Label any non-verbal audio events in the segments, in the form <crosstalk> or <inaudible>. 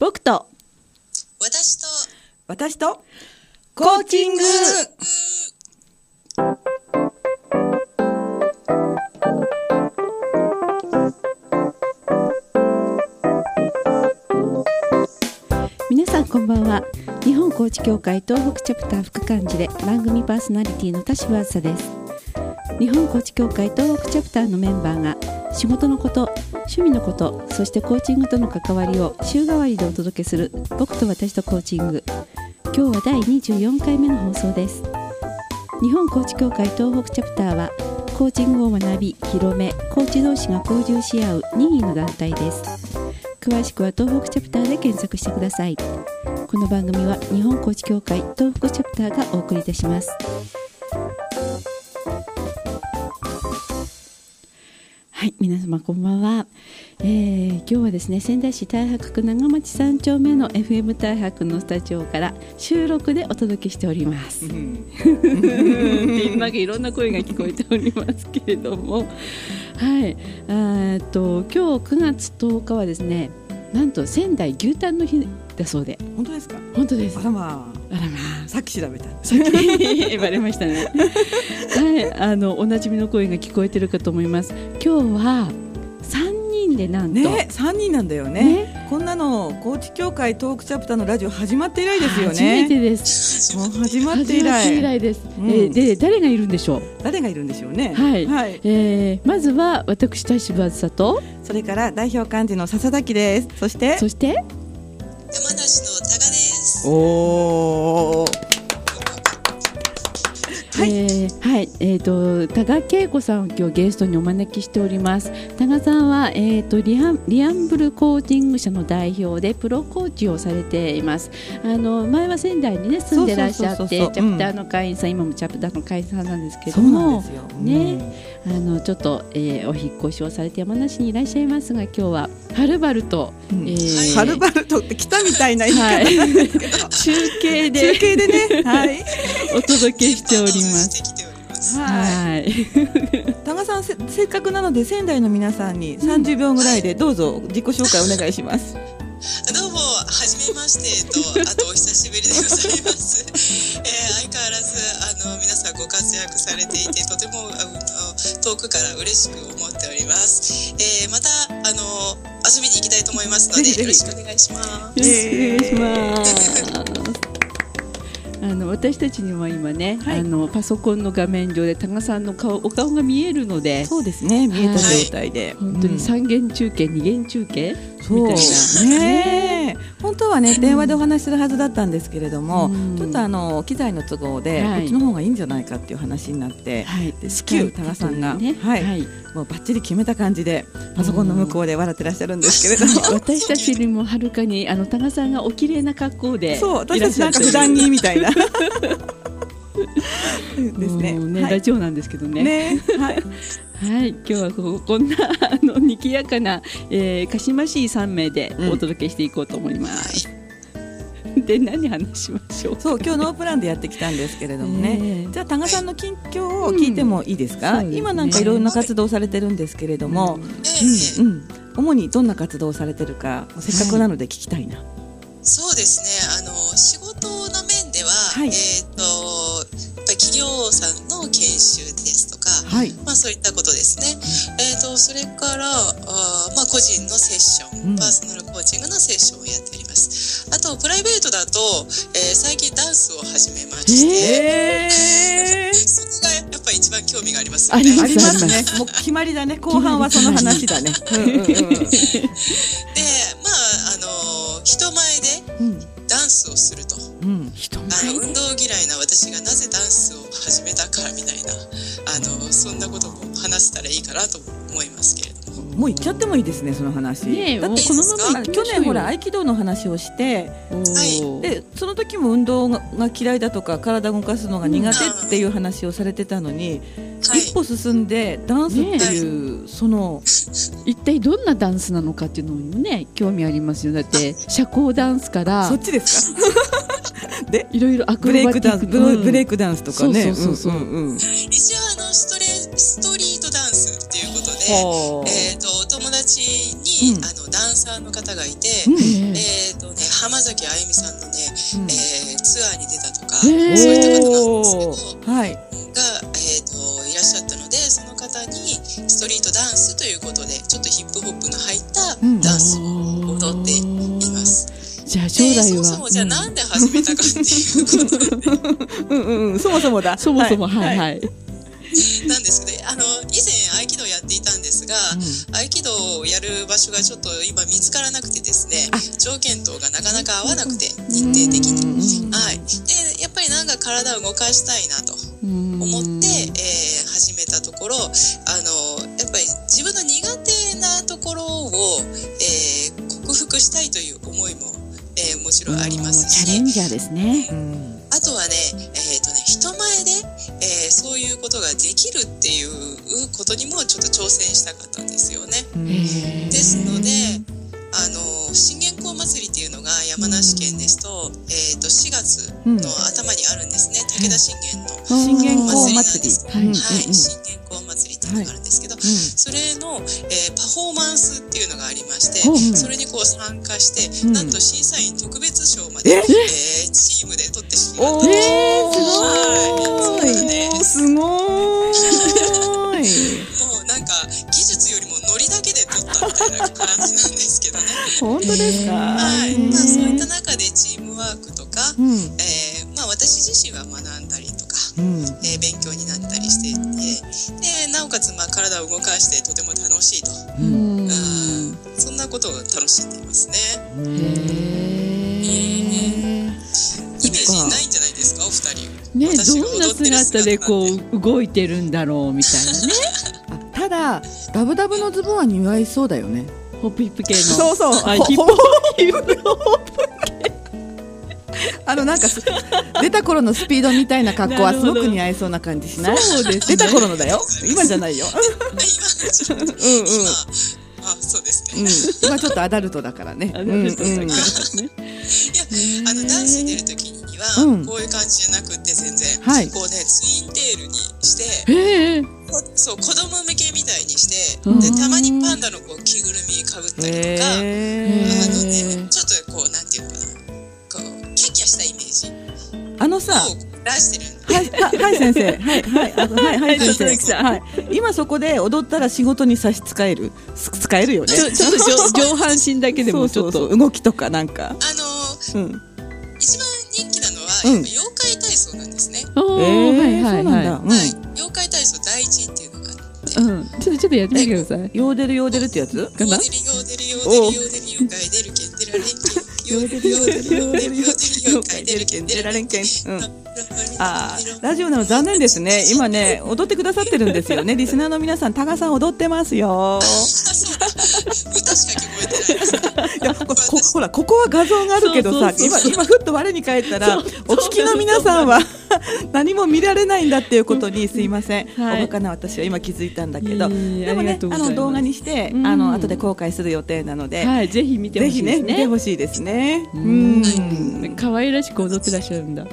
僕と。私と。私と。コーチング。皆さんこんばんは。日本コーチ協会東北チャプター副幹事で番組パーソナリティの田島あずさです。日本コーチ協会東北チャプターのメンバーが仕事のこと趣味のことそしてコーチングとの関わりを週替わりでお届けする僕と私とコーチング。今日は第24回目の放送です。日本コーチ協会東北チャプターはコーチングを学び広めコーチ同士が交流し合う任意の団体です。詳しくは東北チャプターで検索してください。この番組は日本コーチ協会東北チャプターがお送りいたします。はい皆様こんばんは、えー、今日はですね仙台市太白区長町三丁目の FM 太白のスタジオから収録でお届けしております、なん。かいろん。な声が聞こえておりますけれどもはいえっと今日9月10日はですねなん。と仙台牛タンの日だそうで。本当ですか？本当です。あらまあ。らまあ。さっき調べた。あさっき。<laughs> バレましたね。はい。あのおなじみの声が聞こえてるかと思います。今日は3人でなんと、ね三人なんだよね。ね。こんなのコーチ協会トークチャプターのラジオ始まって以来ですよ初めてねです。もう始まって以初めて以来来です、うん。えーで誰がいるんでしょう？誰がいるんでしょうね。はい。はい、えーまずは私田島あずさと。それから代表幹事の笹崎です。そして？そして？山梨のタガです。おおはい。えーはい、えっ、と多賀恵子さんを今日ゲストにお招きしております。多賀さんはえっ、とリアンリアンブルコーチング社の代表でプロコーチをされています。あの前は仙台にね住んでらっしゃってチャプターの会員さん、今もチャプターの会員さんなんですけれそうなんどもですよ。ね。あのちょっと、えーお引っ越しをされて山梨にいらっしゃいますが今日ははるばると、うん。えーはるばるとって来たみたいな言い方。はい。なんですけど、中継で。中継でね。はいお届けしております。はいはい。多賀さんせせっかくなので仙台の皆さんに30秒ぐらいでどうぞ自己紹介お願いします。どうもはじめましてとあとお久しぶりでございます、えー、相変わらずあの皆さんご活躍されていてとてもあの遠くから嬉しく思っております、えー、またあの遊びに行きたいと思いますのでぜひぜひよろしくお願いしますよろしくお願いします。<laughs> あの私たちには今ね、はい。あのパソコンの画面上で多賀さんの顔お顔が見えるので、そうですね見えた状態で、本当にうん三元中継、二元中継？みたいな。ね。え。本当はね電話でお話しするはずだったんですけれども、うん。ちょっとあの機材の都合で、はい。こっちの方がいいんじゃないかっていう話になって、はい、で至急多賀さんが、ね、はい。はい、もうバッチリ決めた感じでパソコンの向こうで笑ってらっしゃるんですけれども。私たちよりもはるかにあの多賀さんがお綺麗な格好でそう私たちなんか普段着みたいな。<laughs> ですね。ね、はい。ラジオなんですけどね。ね。はい。<laughs> はい、今日はここんなあの賑やかな、えー、かしましい三名でお届けしていこうと思います。<laughs> で何話しましょう。そう今日ノープランでやってきたんですけれどもね、ええ。じゃあ多賀さんの近況を聞いてもいいですか、うん。そうですね。今なんかいろんな活動をされてるんですけれども、うん。えーうんうん、主にどんな活動をされてるかせっかくなので聞きたいな、そうですね。あの仕事の面では、はい。えっ、とやっぱり企業さんの研修ですとか、はいまあそういったことですね。えっ、と、それから、あーまあ個人のセッション、うん。パーソナルコーチングのセッションをやっております。あと、プライベートだと、えー最近ダンスを始めまして、え <laughs> そこがやっぱり一番興味がありますよね。ありますね。もう決まりだね。後半はその話だね。<laughs> うんうんうん。で、まあ、あの、人前でうん。ダンスをすると。うん。人運動嫌いな私がなぜダンスを始めたかみたいなあのそんなことも話せたらいいかなと思いますけれども。もう行っちゃってもいいですねその話。ねえだってこのまま去年ほら合気道の話をしておーでその時も運動が嫌いだとか体動かすのが苦手っていう話をされてたのに、はい。一歩進んでダンスっていう、その一体どんなダンスなのかっていうのにもね興味ありますよ。だって社交ダンスから。そっちですか？<laughs> でいろいろアクブレイクロバティックダンスブレブレイククダンスとかね。そうそうそうそう。んんうん。一応あのストレストリートダンスっていうことで、はあえー、とお友達に、うん。あのダンサーの方がいて、うん。ええーとね山崎あゆみさんのね、うん。えーツアーに出たとか、そういった方なんですけど、はい。が、えー、といらっしゃったのでその方にストリートダンスということ将で来は。そもそもじゃあなんで始めたかっていうことうんうんうん、そもそもだ。そもそもはい。い。はい。なんですけどあの以前合気道やっていたんですが、合気道をやる場所がちょっと今見つからなくてですね条件等がなかなか合わなくて日程的に。はい、でやっぱりなんか体を動かしたいなと思思って、えー始めたところあのやっぱり自分の苦手なところを、えー克服したいという思いも、えーもちろんありますしチャレンジャーですね。うん。あとはね,、えーとね人前で、えーそういうことができるっていうことにもちょっと挑戦したかったんですよね。ですのであの信玄公祭りっていうのが山梨県ですと,、えー、と4月の頭にあるんですね、武田信玄の。信玄公お祭り。なんです。はいのがあるんですけど、ん。それの、えーパフォーマンスっていうのがありまして、うんそれにこう参加して、うん。なんと審査員特別賞まで、え？えーチームで取ってしまった。えーすごはい。そうです。すごーい。もうなんか技術よりもノリだけで取ったみたいな感じなんですけどね。本当ですか？はい、うん。まあそういった中でチームワークとか、うん。えーまあ私自身は学んだりとか、うん。えー勉強になったりしていて、でなおかつまあ体を動かしてとても楽しいと、ううん。んうん、そんなことを楽しんでいますね。へイメージないんじゃないですか、お二人。ねどんな姿でこう動いてるんだろうみたいなね。<laughs> あただダブダブのズボンは似合いそうだよね。ホップヒップ系の。そうそう。はい。ヒップヒップあのなんかす出た頃のスピードみたいな格好はすごく似合いそうな感じしない？そうですね出た頃のだよ。今じゃないよ。<laughs> 今うんうん今あそうですね。うん。今ちょっとアダルトだからね。あなるほどうんうんねいやあのダンスに出る時には、うんこういう感じじゃなくって全然、はいこうねツインテールにしてへえこそう子供向けみたいにしてうんでたまにパンダのこう着ぐるみかぶったりとか、へあーのねちょっとこうなあのさ。を出してるはい、ははい、先生。<laughs> はい、はい、はい、はい、はい先生。はい。今そこで踊ったら仕事に差し支える。す使えるよね。ちょちょっと上 <laughs> 上半身だけでもちょっと動きとかなんか。あのうん。一番人気なのは、うんやっぱ妖怪体操なんですね、おーえーはいはい。はうんはい妖怪体操第一っていうのがあっていうんちょっとちょっとやってみてくださいヨーデルヨーデルってやつ？かなヨーデルヨーデルヨーデルヨーデル妖怪出るけん出られんけんヨーデルヨーデルヨーデルヨーデル妖怪出るけん出られんけんうん。ああラジオなの残念ですね。今ね踊ってくださってるんですよね。リスナーの皆さん、多賀さん踊ってますよ。歌しか聞こえてないやここほらここは画像があるけどさそうそうそう今今ふっと我に返ったらお聞きの皆さんは何も見られないんだっていうことにすいません、はい。おバカな私は今気づいたんだけど。でもねありがとうございます。あの動画にして、うん。あの後で公開する予定なので、はいぜひ見てほしいですね。ね見てほしいですね。ううん。ん可愛らしく踊ってらっしゃるんだ。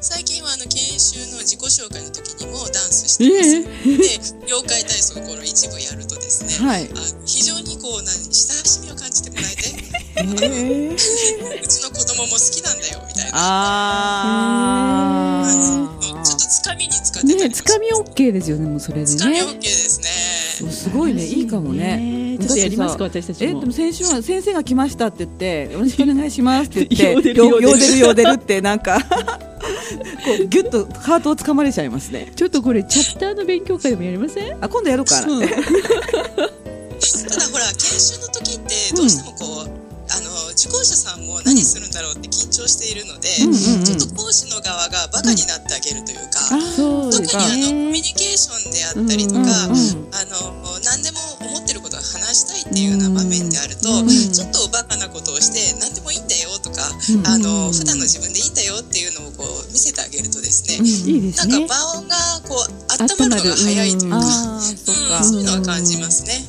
最近はあの研修の自己紹介の時にもダンスしてます、で妖怪体操の一部やるとですね、はい。あ非常にこう何親しみを感じてもらえてへー。うちの子供も好きなんだよみたいな。あうん。ちょっとつかみに使ってたねつかみ OK ですよねもうそれでつかみね OK ですね。ーすごいね。いいかもね。ちょっとやりますか私たちも。えでも先週は先生が来ましたって言ってよろしくお願いしますって言って <laughs> よヨーヨーデルデルヨーデルってなんか。<laughs> こうギュッとハートをつかまれちゃいますね。ちょっとこれチャプターの勉強会でもやりません？あ今度やろうかな、うんただほら研修の時ってどうしてもこう、あの受講者さんも何するんだろうって緊張しているので、うんうんうん。ちょっと講師の側がバカになってあげるというか、そう特にあのコミュニケーションであったりとか、うんうんあの何でも思ってることを話したいっていうような場面であると、うんちょっとバカなことをして何でもいいんだよとか、うん。あの普段の自分でいいんだよっていうのをこう見せてあげるとですね、うんなんか場がこう温まるのが早いというか。うんそういうのは感じますね。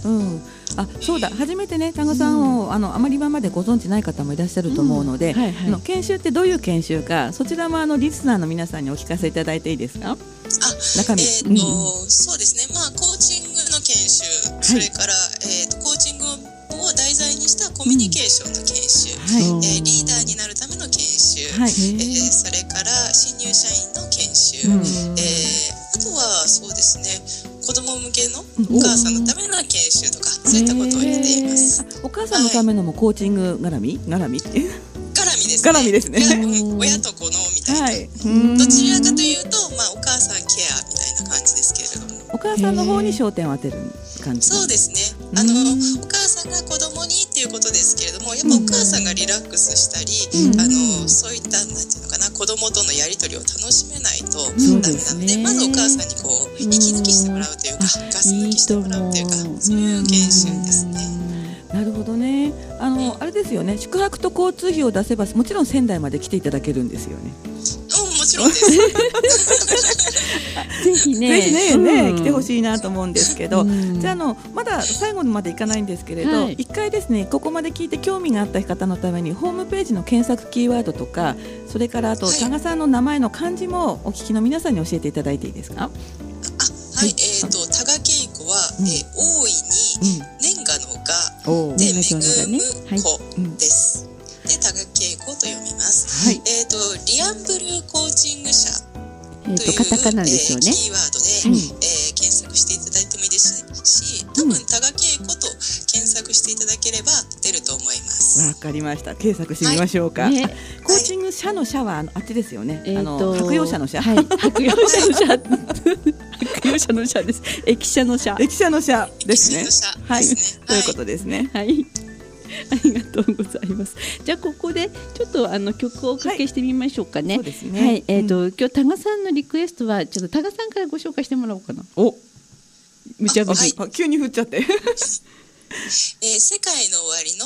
うんあそうだ。初めてねタガさんを、あのあまり今までご存知ない方もいらっしゃると思うので、うんはいはい。あの研修ってどういう研修かそちらもあのリスナーの皆さんにお聞かせいただいていいですか？あ中身、えそうですね、まあ、コーチングの研修、それから、えー、とコーチングを題材にしたコミュニケーションの研修、はい。えーリーダーになるはい。えーそれから新入社員の研修、うん。えーあとはそうですね子供向けのお母さんのための研修とか、そういったことを入れています。お母さんのためのもコーチング絡み？絡みっていう？絡みですね。絡みですね。親と子のみたいな。はい。どちらかというと、まあ、お母さんケアみたいな感じですけれども。お母さんの方に焦点を当てる感じそうでですね。あの、お母さんが子供にっていうことですけれども、やっぱお母さんがリラックスしたり、あの、そういった、なんて子供とのやりとりを楽しめないとダメなので、ねまずお母さんにこう、息抜きしてもらうというか、ガス抜きしてもらうというか、そういう研修ですね。なるほどね。あのあれですよね。宿泊と交通費を出せばもちろん仙台まで来ていただけるんですよね。うん、もちろんです。<laughs> ぜひね。ぜひね、ねうん。来てほしいなと思うんですけど、うん。じゃああのまだ最後までいかないんですけれど、はい。一回ですねここまで聞いて興味があった方のためにホームページの検索キーワードとかそれからあとはい。佐賀さんの名前の漢字もお聞きの皆さんに教えていただいていいですか？あ、はい、えっ、と、多賀恵子は、うん。えー大いに、年賀の賀、おおで、年賀状のね。恵むうん。子です。で、多賀。はい。えっ、と、リアンブルーコーチング社えっという、とカタカナですよね。えーキーワードで、うん。えー検索していただいてもいいですし、多分多賀恵子と検索していただければ出ると思います。わかりました。検索してみましょうか、ねコーチング社の社はあっちですよね、えーあのと白洋社の社、はい。<laughs> 白洋社の社。<laughs> 白洋社の社です。駅舎の社。駅舎の社ですね。駅舎の社はい、ということですね、はい。ありがとうございます。じゃあここでちょっとあの曲をおかけしてみましょうかね。そうですねはい。えっ、と、う今日多賀さんのリクエストはちょっと多賀さんからご紹介してもらおうかな。お無茶ぶり。はいあ急に振っちゃって <laughs> えー世界の終わりの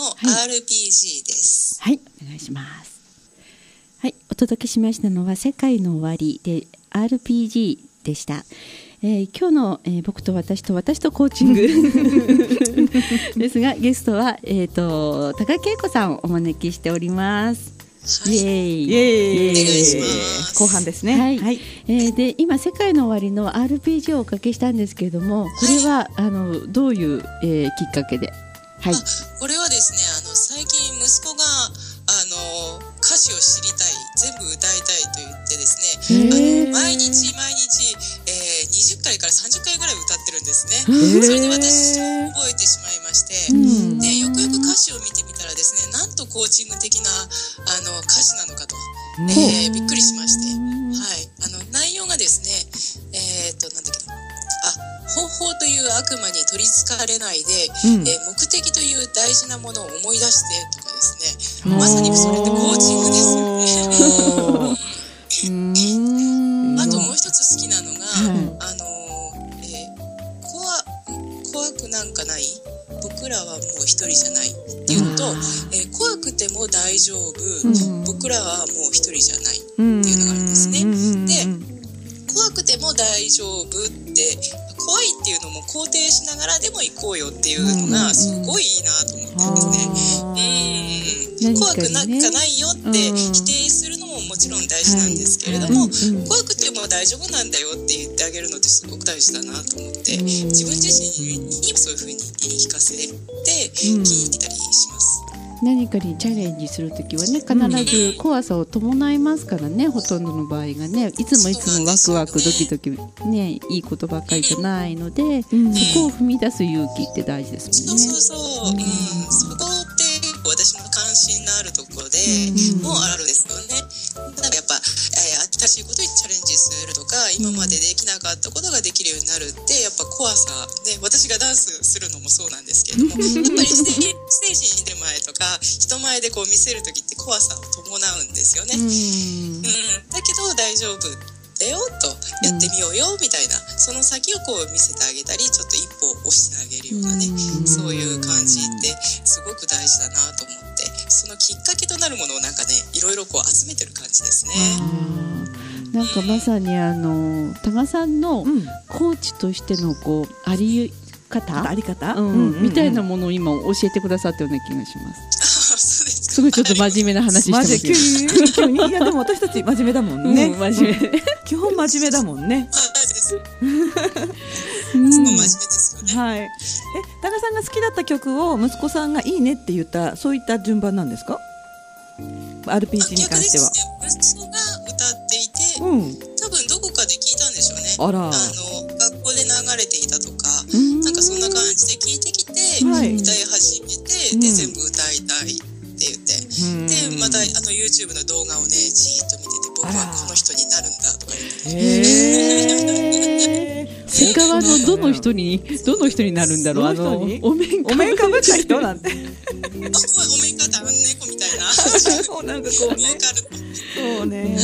RPG です。はい、お願いします。はい、お届けしましたのは世界の終わりで RPG でした。えー今日の、えー僕と私と私とコーチング <laughs> ですがゲストはえっ、と高恵子さんをお招きしております。はいイエーイ。イエーイ。お願いします後半ですね。はい。はい、えーで今「世界の終わり」の RPG をおかけしたんですけれどもこれは、あのどういう、えーきっかけで？はい。あこれはですねあの最近息子があの歌詞を知りたい全部歌いたいと言ってですねあの毎日毎日、えー、20回から30回ぐらい歌ってるんですね。ー。それで私覚えてしまいまして、うん。でよくよく歌詞を見てみたらですねなんとコーチング的なあの歌詞なのかと、えーびっくりしまして、はい、あの内容がですねえーっとなんだっけな。あ方法という悪魔に取りつかれないで、うん。えー目的という大事なものを思い出してとかですね。まさにそれってコーチングですよね。<laughs> あともう一つ好きなのが、はい。あのーえー怖怖くなんかない？僕らはもう一人じゃない。っていうのと、えー怖くても大丈夫、うん。僕らはもう一人じゃない。うん。っていうのがあるんですね。で怖くても大丈夫って怖いっていうのも肯定しながらでも行こうよっていうのがすごいいいなと思ってですね。うん、何怖くなんかないよってうん否定するのももちろん大事なんですけれども、はい。うんうん。怖くても大丈夫なんだよって言ってあげるのってすごく大事だなと思って、うん。自分自身にそういうふうに言い聞かせて聞いたりします。何かにチャレンジするときはね必ず怖さを伴いますからねほとんどの場合がねいつもいつもワクワクドキドキねいいことばっかりじゃないので、ん。そこを踏み出す勇気って大事ですもんね。そうそうそう、うん、そこって私の関心のあるところでうん。もあるんですよね。しいことにチャレンジするとか今までできなかったことができるようになるってやっぱ怖さ。ね私がダンスするのもそうなんですけれどもやっぱりステージに出る前とか人前でこう見せる時って怖さを伴うんですよね。うん。うん、だけど大丈夫だよとやってみようよみたいな、その先をこう見せてあげたりちょっと一歩押してあげるようなね、うん。そういう感じってすごく大事だなと思ってそのきっかけとなるものをなんかねいろいろこう集めてる感じですね。なんかまさにあの多賀さんのうん。コーチとしてのこうあり方？あり方、うん。うんうんうん。みたいなものを今教えてくださったよ <laughs> うな気がします。すごいちょっと真面目な話してマますジ急に急にいやでも私たち真面目だもんね、うん真面目。基本真面目だもんねうん。真面目ですよね。はい。え多賀さんが好きだった曲を息子さんがいいねって言ったそういった順番なんですか？RPG に関しては。息子が歌っていて、うん。多分どこかで聞いたんでしょうね。あら。あの学校で流れていたとか、うん。なんかそんな感じで聞いてきて、はい。歌い始めて、うん。で全部歌いたいって言って、うん。でまたあの YouTube の動画をねじーっと見てて僕はこの人になるんだとか言ってねへえ。セカワのどの人にどの人になるんだろう？あのお面お面かぶった人？なんて。あお面方あん猫みたいな。そうなんかこうボねそうね。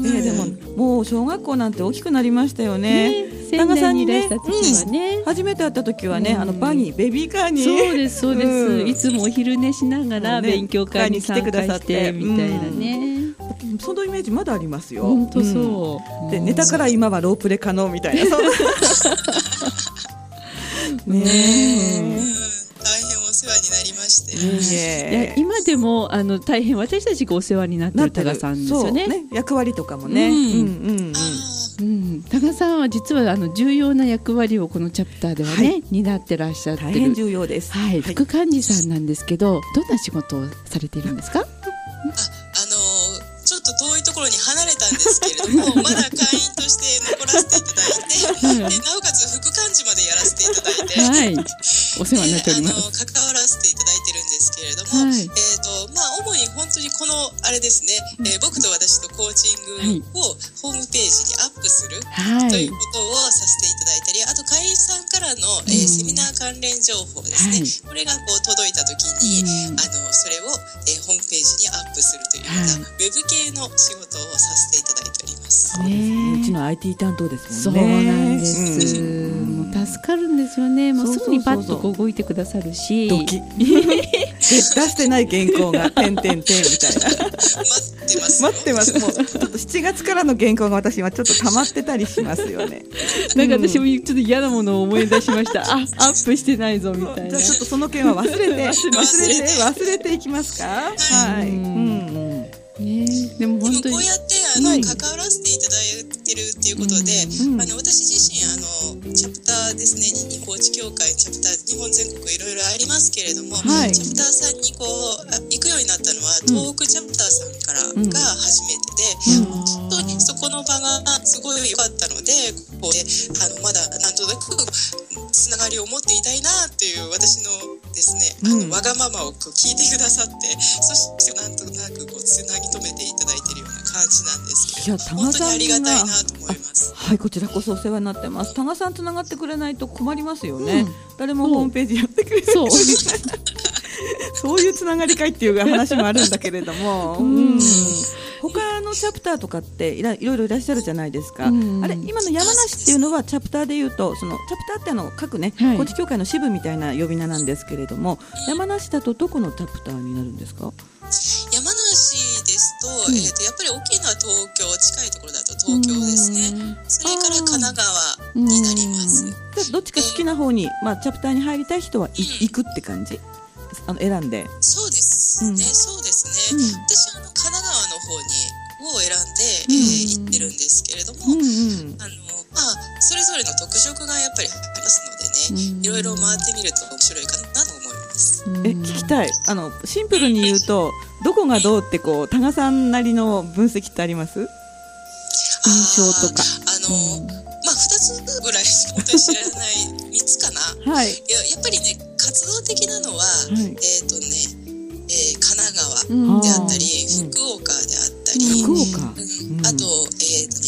ねでももう小学校なんて大きくなりましたよね。仙台にいらした時はね、初めて会った時はね、うん。あのバギーベビーカーに。そうですそうです、うん。いつもお昼寝しながらね。勉強会に参加して会に来てくださって。みたいなね、そのイメージまだありますよ。本当うんそう、でネタから今はロープレ可能みたいな。ねうん <laughs> 大変お世話になりまして、え。いや今でもあの大変私たちがお世話になってる多賀さんですよね。そう役割とかもね。ううんんうんあうん、多賀さんは実はあの重要な役割をこのチャプターではね、はい担ってらっしゃってる大変重要です。はい、副幹事さんなんですけど、どんな仕事をされているんですか？<laughs> ですけれどもまだ会員として残らせていただいて <laughs> でなおかつ副幹事までやらせていただいて。はい、お世話になっております。関わらせていただいてるんですけれども、はいこのあれですね、えー僕と私とコーチングをホームページにアップするはい、ということをさせていただいたり、あと会員さんからの、えーうんセミナー関連情報ですね、はいこれがこう届いた時に、うんあのそれを、えーホームページにアップするというような、はいウェブ系の仕事をさせていただいております。ねうちの IT 担当ですそうもんね。なんです。うんもう助かるんですよね。もうそうすぐにパッとこう動いてくださるし。ドキ。<laughs> 出してない原稿が点点点みたいな。待ってますよ。待ってます。もうちょっと7月からの原稿が私はちょっと溜まってたりしますよね。なんか私もちょっと嫌なものを思い出しました。あ、アップしてないぞみたいなじゃあ。ちょっとその件は忘れて忘れて忘れていきますか？はい。うんうんね、でも本当にこうやってあの、はい関わらせていただいてるっていうことで、うんあの私自身あのチャプターですね。日本地協会チャプター日本全国いろいろありますけれども、はい。チャプターさんにこうあ行くようになったのは東北チャプターさんからうんが初めてで、うん。本当にそこの場がすごい良かったのでここであのまだなんとなくつながりを持っていたいなっていう私のですね、あうん。のわがままをこう聞いてくださってそしてなんとなくこうつなぎ止めていただいてるような感じなんですけいやど本当にありがたいなと思います。はい、こちらこそお世話になってます。多賀さんつながってくれないと困りますよね。うん誰もホームページやってくれない。そう。<laughs> そういうつながりかいっていう話もあるんだけれども、<laughs> うんうん他のチャプターとかっていろいろいらっしゃるじゃないですか、うんあれ今の山梨っていうのはチャプターでいうとそのチャプターってあの各ね、はい高知協会の支部みたいな呼び名なんですけれども山梨だとどこのチャプターになるんですか？山梨ですと,、うん。えー、とやっぱり大きいのは東京近いところだと東京ですね、それから神奈川になります、じゃあどっちか好きな方に、まあ、チャプターに入りたい人はい行くって感じ？あの選んで、そうですね、うん。そうですね、うん。私あの神奈川の方にを選んで、うん。えー行ってるんですけれども、うんうん。あのまあそれぞれの特色がやっぱりありますのでね、うん。いろいろ回ってみると面白いかなと思います。え聞きたい。あのシンプルに言うとどこがどうってこう多賀さんなりの分析ってあります？印象とか。あの、まあ2つぐらいしか本当に知らない3つかな。はい。いややっぱりね活動的なのは、い。えっ、とね、えー神奈川うん。であったり、うん。福岡であったり、福岡、うん。あと,、えーとね、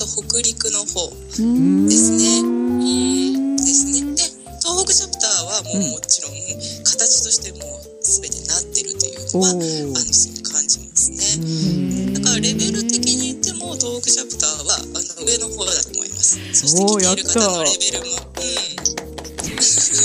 と北陸の方うん。ですね。うん。ですね。で東北チャプターはもう、うん。もちろん形としてもう全てなってるというのはあおの感じますね。うん。だからレベル的に言っても東北チャプターはあの上の方だと思います。そして来ている方のレベルも、うん、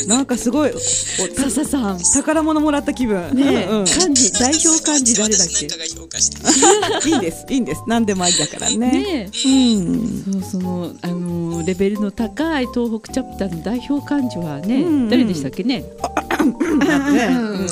なんかすごいお笹さん。<laughs> 宝物もらった気分。ねえ、うんうん漢字代表漢字誰だっけ？<laughs> いいんです、いいんです。何でもありだからね。ねえ。うん。そうそのあのレベルの高い東北チャプターの代表漢字はね、うんうん誰でしたっけね？なってね。うん。ね、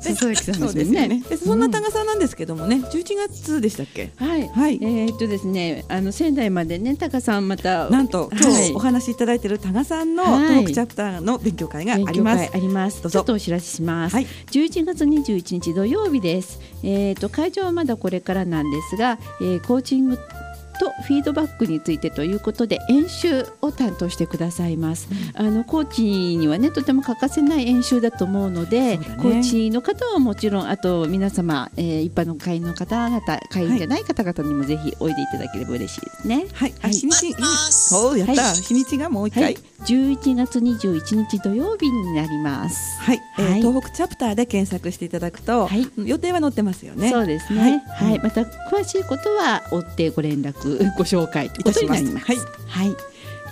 笹崎さん。でよねですね。でそん。な多賀さん。なん。ですけどもね、11月でしたっけ？はい、はいえっとですね、あの仙台までね、タカさん。またなん。と今日お話しいただいている多賀さん。のはい東北チャプターの勉強会があります。あります。ちょっとお知らせします。11月21日土曜日です。えー、と会場はまだこれからなん。ですが、えーコーチングとフィードバックについてということで演習を担当してくださいます、あのコーチにはねとても欠かせない演習だと思うのでね。コーチの方はもちろんあと皆様、えー一般の会員の方々会員じゃない方々にもぜひおいでいただければ嬉しいですね。はい。あはい。日にち。待ってます。そうやった。はい。日にちがもう一回。はい。、11月21日土曜日になります。はい、えーはい。東北チャプターで検索していただくと、はい。予定は載ってますよね。そうですね。ははい。い、また詳しいことは追ってご連絡、ご紹介ということになります。いはい。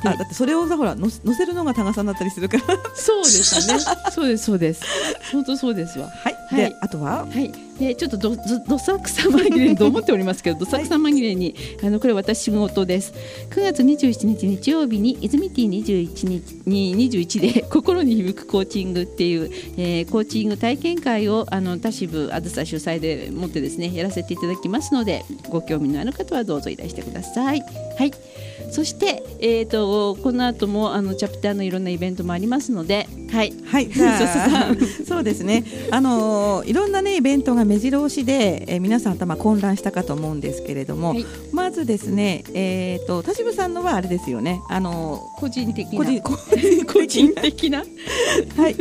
あだってそれをさほらの載せるのが多賀さんだったりするから。そうですね。そうです、そうです。本当そうですわ。はい。はいであとは？はい、でちょっとどどどさくさ紛れにと思っておりますけど、どさくさ紛れに、あのこれ私仕事です。9月27日日曜日に泉ティ21日に21で心に響くコーチングっていう、えーコーチング体験会をあの田支部あずさ主催でもってですねやらせていただきますので、ご興味のある方はどうぞいらしてください。はい。そして、えー、とこの後もあのチャプターのいろんなイベントもありますので、はい、はい、じゃあ <laughs> そうですね。あのーいろんなねイベントが目白押しで、えー皆さん頭混乱したかと思うんですけれども、はいまずですね、えっ、と田渋さんのはあれですよね。あの個人的個人個人的な <laughs> はい。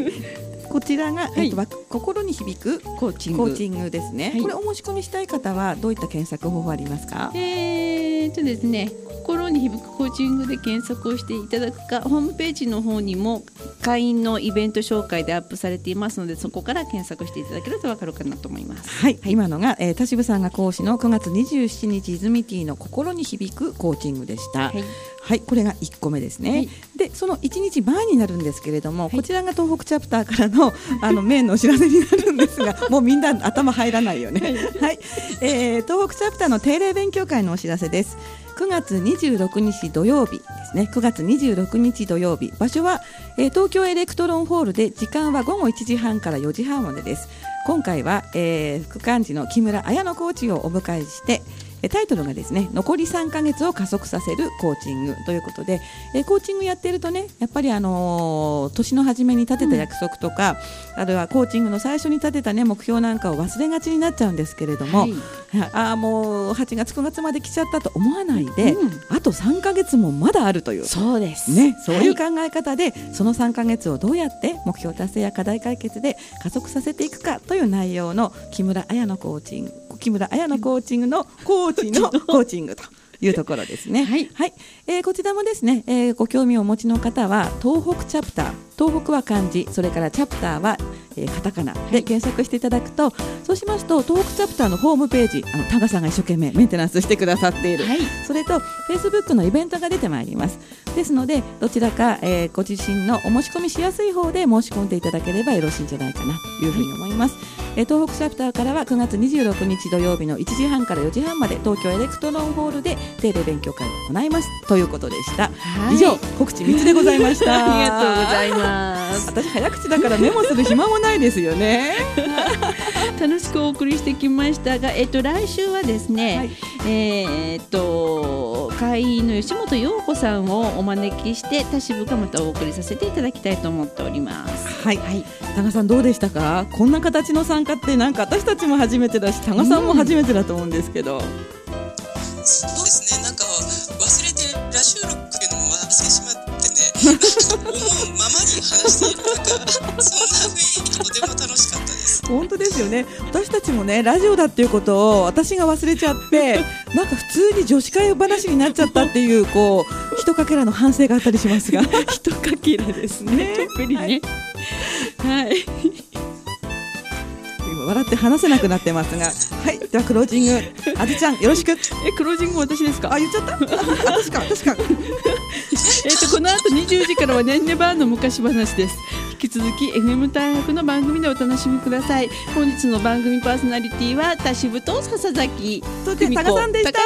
こちらが、はいえっとわ心に響くコーチング。コーチングですね。はいこれお申し込みしたい方はどういった検索方法ありますか？えーとですね、心に響くコーチングで検索をしていただくか、ホームページの方にも会員のイベント紹介でアップされていますので、そこから検索していただけるとわかるかなと思います。はい、今のが、えー、田渋さんが講師の9月27日泉ティの心に響くコーチングでした。はいはい、これが1個目ですね。はいで、その1日前になるんですけれども、いこちらが東北チャプターからの <laughs> あのメインのお知らせになるんですが、<laughs> もうみんな頭入らないよね。はい、えー東北チャプターの定例勉強会のお知らせです。9月26日土曜日ですね。9月26日土曜日、場所は、えー東京エレクトロンホールで時間は午後1時半から4時半までです。今回は、えー副幹事の木村綾乃コーチをお迎えして。えタイトルがですね残り3ヶ月を加速させるコーチングということで、えコーチングやってるとねやっぱりあのー年の初めに立てた約束とか、あるいはコーチングの最初に立てたね目標なんかを忘れがちになっちゃうんですけれども、はい。ああもう8月9月まで来ちゃったと思わないで、うん。あと3ヶ月もまだあるというそうです。ね、そういうは考え方で、その3ヶ月をどうやって目標達成や課題解決で加速させていくかという内容の木村彩のコーチング木村彩のコーチングのコーチのコーチングというところですね。はい。えーこちらもですね、えーご興味をお持ちの方は東北チャプター東北は漢字それからチャプターは、えーカタカナで検索していただくと、そうしますと東北チャプターのホームページあのタガさんが一生懸命メンテナンスしてくださっている、はい。それと Facebook のイベントが出てまいります。ですのでどちらか、えーご自身のお申し込みしやすい方で申し込んでいただければよろしいんじゃないかなというふうに思います、えー東北チャプターからは9月26日土曜日の1時半から4時半まで東京エレクトロンホールで定例勉強会を行います。ということでした、はい。以上告知3つでございました。<laughs> ありがとうございます。私早口だからメモする暇もないですよね。<laughs> 楽しくお送りしてきましたが、えっと来週はですね、はい。えーっと会員の吉本陽子さんをお招きして田渋がまたお送りさせていただきたいと思っております。はい、はい、多賀さんどうでしたか？こんな形の参加ってなんか私たちも初めてだし多賀さんも初めてだと思うんですけど、そうですね。なんか忘れてラ収録っていうのも忘れてしまって思うままに話しているそんな雰囲気とても楽しかったです本当ですよね私たちもねラジオだっていうことを私が忘れちゃってなんか普通に女子会話になっちゃったっていうこうひとかけらの反省があったりしますが <laughs> ひとかけらですね。<laughs> 特にね。はい。今笑って話せなくなってますが。はいではクロージング。あずちゃんよろしく。えクロージング私ですか？あ言っちゃった？<laughs> あ私か私か。<laughs> えっとこの後20時からはねんねバーの昔話です。引き続き FM 大学の番組でお楽しみください。本日の番組パーソナリティは田渋と笹崎。そして多賀さんでした